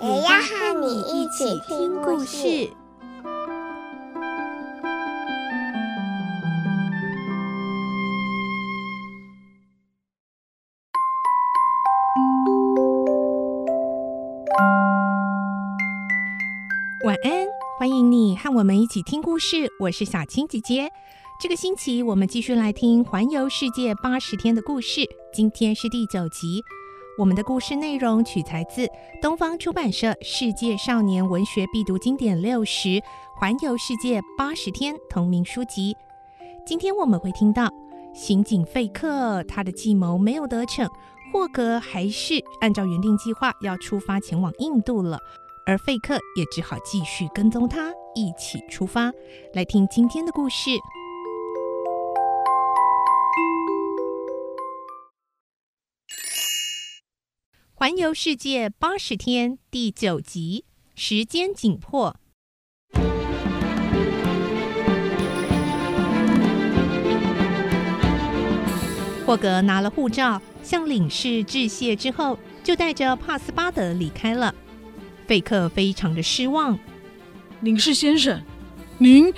也要和你一起听故事。晚安，欢迎你和我们一起听故事。我是小青姐姐。这个星期我们继续来听《环游世界八十天》的故事，今天是第九集。我们的故事内容取材自东方出版社《世界少年文学必读经典六十：环游世界八十天》同名书籍。今天我们会听到刑警费克，他的计谋没有得逞，霍格还是按照原定计划要出发前往印度了。而费克也只好继续跟踪他，一起出发。来听今天的故事，《游世界八十天》第九集。时间紧迫，霍格拿了护照，向领事致谢之后，就带着帕斯巴德离开了。费克非常的失望。领事先生，您，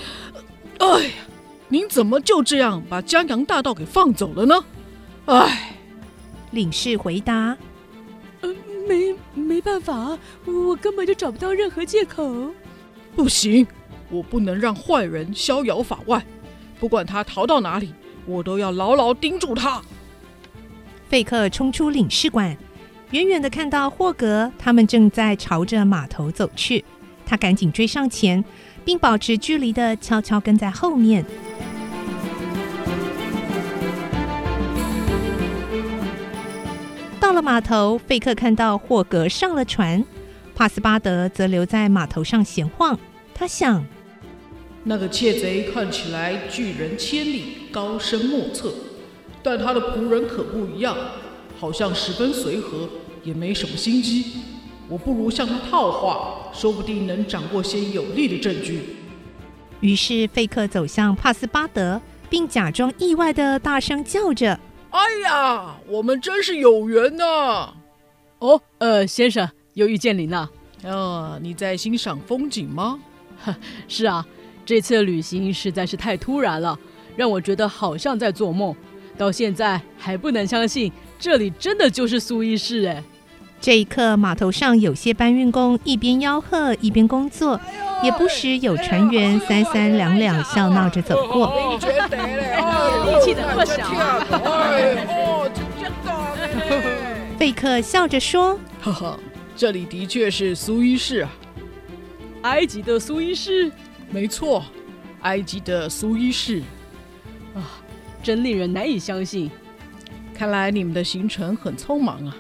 哎呀，您怎么就这样把江洋大盗给放走了呢？哎，领事回答：“呃，没没办法，我根本就找不到任何借口。不行，我不能让坏人逍遥法外，不管他逃到哪里，我都要牢牢盯住他。”费克冲出领事馆。远远的看到霍格他们正在朝着码头走去，他赶紧追上前，并保持距离的悄悄跟在后面。到了码头，费克看到霍格上了船，帕斯巴德则留在码头上闲晃。他想，那个窃贼看起来拒人千里，高深莫测，但他的仆人可不一样。好像十分随和，也没什么心机。我不如向他套话，说不定能掌握些有力的证据。于是费克走向帕斯巴德，并假装意外的大声叫着：“哎呀，我们真是有缘呐！”哦，呃，先生，又遇见您了。啊，你在欣赏风景吗？是啊，这次旅行实在是太突然了，让我觉得好像在做梦。到现在还不能相信，这里真的就是苏伊士哎！这一刻，码头上有些搬运工一边吆喝一边工作，也不时有船员三三两两笑闹着走过。力气怎么小啊？费克笑着说：“哈哈，这里的确是苏伊士啊，埃及的苏伊士，没错，埃及的苏伊士啊。”真令人难以相信，看来你们的行程很匆忙啊。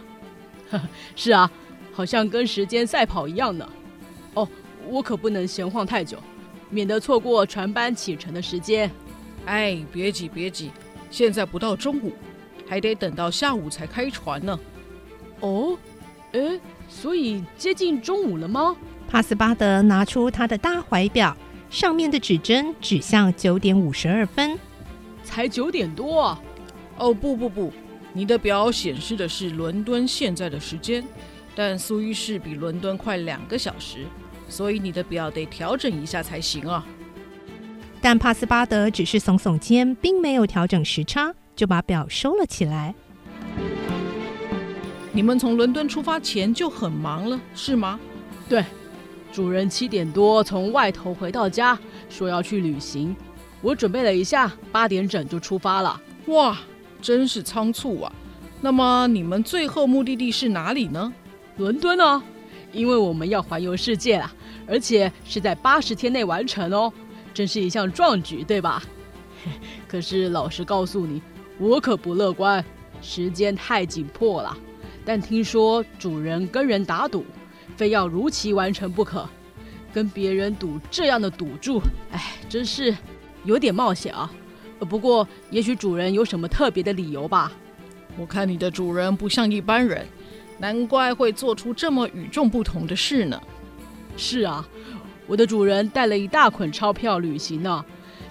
是啊，好像跟时间赛跑一样呢。哦，我可不能闲晃太久，免得错过船班启程的时间。哎，别急别急，现在不到中午，还得等到下午才开船呢。哦，哎，所以接近中午了吗？帕斯巴德拿出他的大怀表，上面的指针指向九点五十二分。才九点多啊！哦，不不不，你的表显示的是伦敦现在的时间，但苏伊士比伦敦快两个小时，所以你的表得调整一下才行啊。但帕斯巴德只是耸耸肩，并没有调整时差，就把表收了起来。你们从伦敦出发前就很忙了，是吗？对，主人七点多从外头回到家，说要去旅行。我准备了一下，八点整就出发了。哇，真是仓促啊！那么你们最后目的地是哪里呢？伦敦啊，因为我们要环游世界啊，而且是在八十天内完成哦，真是一项壮举，对吧？可是老实告诉你，我可不乐观，时间太紧迫了。但听说主人跟人打赌，非要如期完成不可。跟别人赌这样的赌注，哎，真是有点冒险啊。不过，也许主人有什么特别的理由吧？我看你的主人不像一般人，难怪会做出这么与众不同的事呢。是啊，我的主人带了一大捆钞票旅行呢。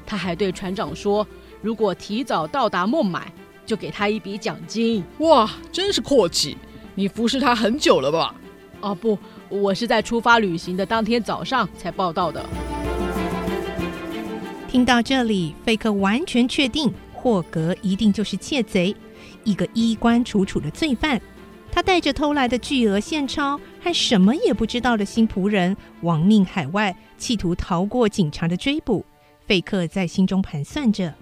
他还对船长说，如果提早到达孟买，就给他一笔奖金。哇，真是阔气！你服侍他很久了吧？哦，不，我是在出发旅行的当天早上才报到的。听到这里，费克完全确定霍格一定就是窃贼，一个衣冠楚楚的罪犯。他带着偷来的巨额现钞和什么也不知道的新仆人，亡命海外，企图逃过警察的追捕。费克在心中盘算着：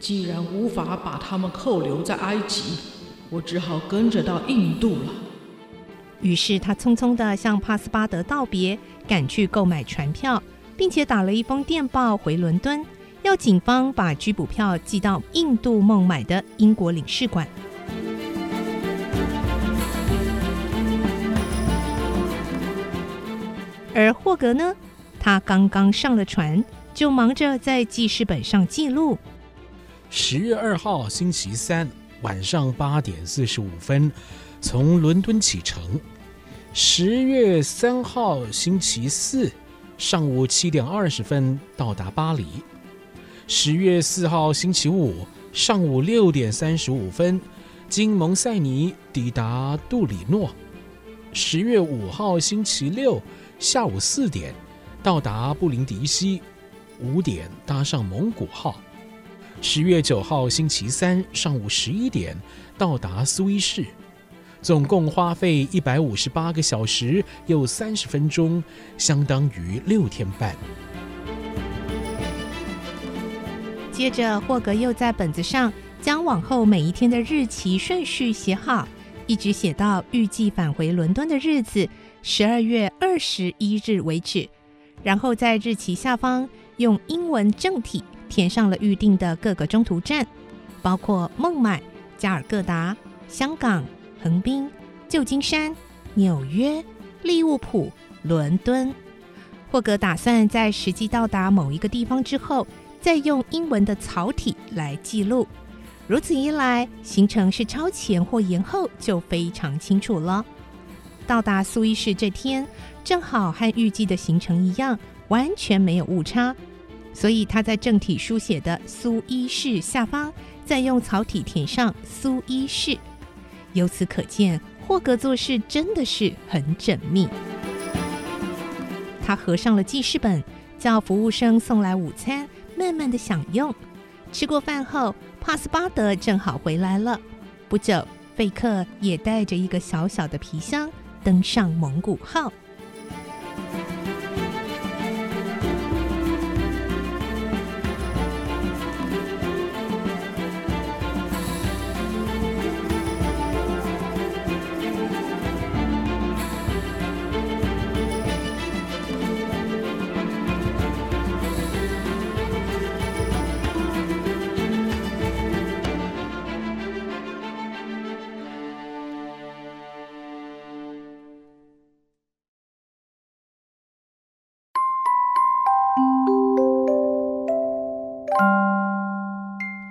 既然无法把他们扣留在埃及，我只好跟着到印度了。于是他匆匆地向帕斯巴德道别，赶去购买船票。并且打了一封电报回伦敦，要警方把拘捕票寄到印度孟买的英国领事馆。而霍格呢，他刚刚上了船，就忙着在记事本上记录：十月二号星期三晚上八点四十五分，从伦敦启程；十月三号星期四。上午七点二十分到达巴黎。十月四号星期五上午六点三十五分，经蒙塞尼抵达杜里诺。十月五号星期六下午四点到达布林迪西，五点搭上蒙古号。十月九号星期三上午十一点到达苏伊士。总共花费一百五十八个小时又三十分钟，相当于六天半。接着，霍格又在本子上将往后每一天的日期顺序写好，一直写到预计返回伦敦的日子十二月二十一日为止。然后在日期下方用英文正体填上了预定的各个中途站，包括孟买、加尔各答、香港。横滨、旧金山、纽约、利物浦、伦敦。霍格打算在实际到达某一个地方之后，再用英文的草体来记录。如此一来，行程是超前或延后就非常清楚了。到达苏伊士这天，正好和预计的行程一样，完全没有误差。所以他在正体书写的“苏伊士”下方，再用草体填上“苏伊士”。由此可见，霍格做事真的是很缜密。他合上了记事本，叫服务生送来午餐，慢慢的享用。吃过饭后，帕斯巴德正好回来了。不久，费克也带着一个小小的皮箱登上蒙古号。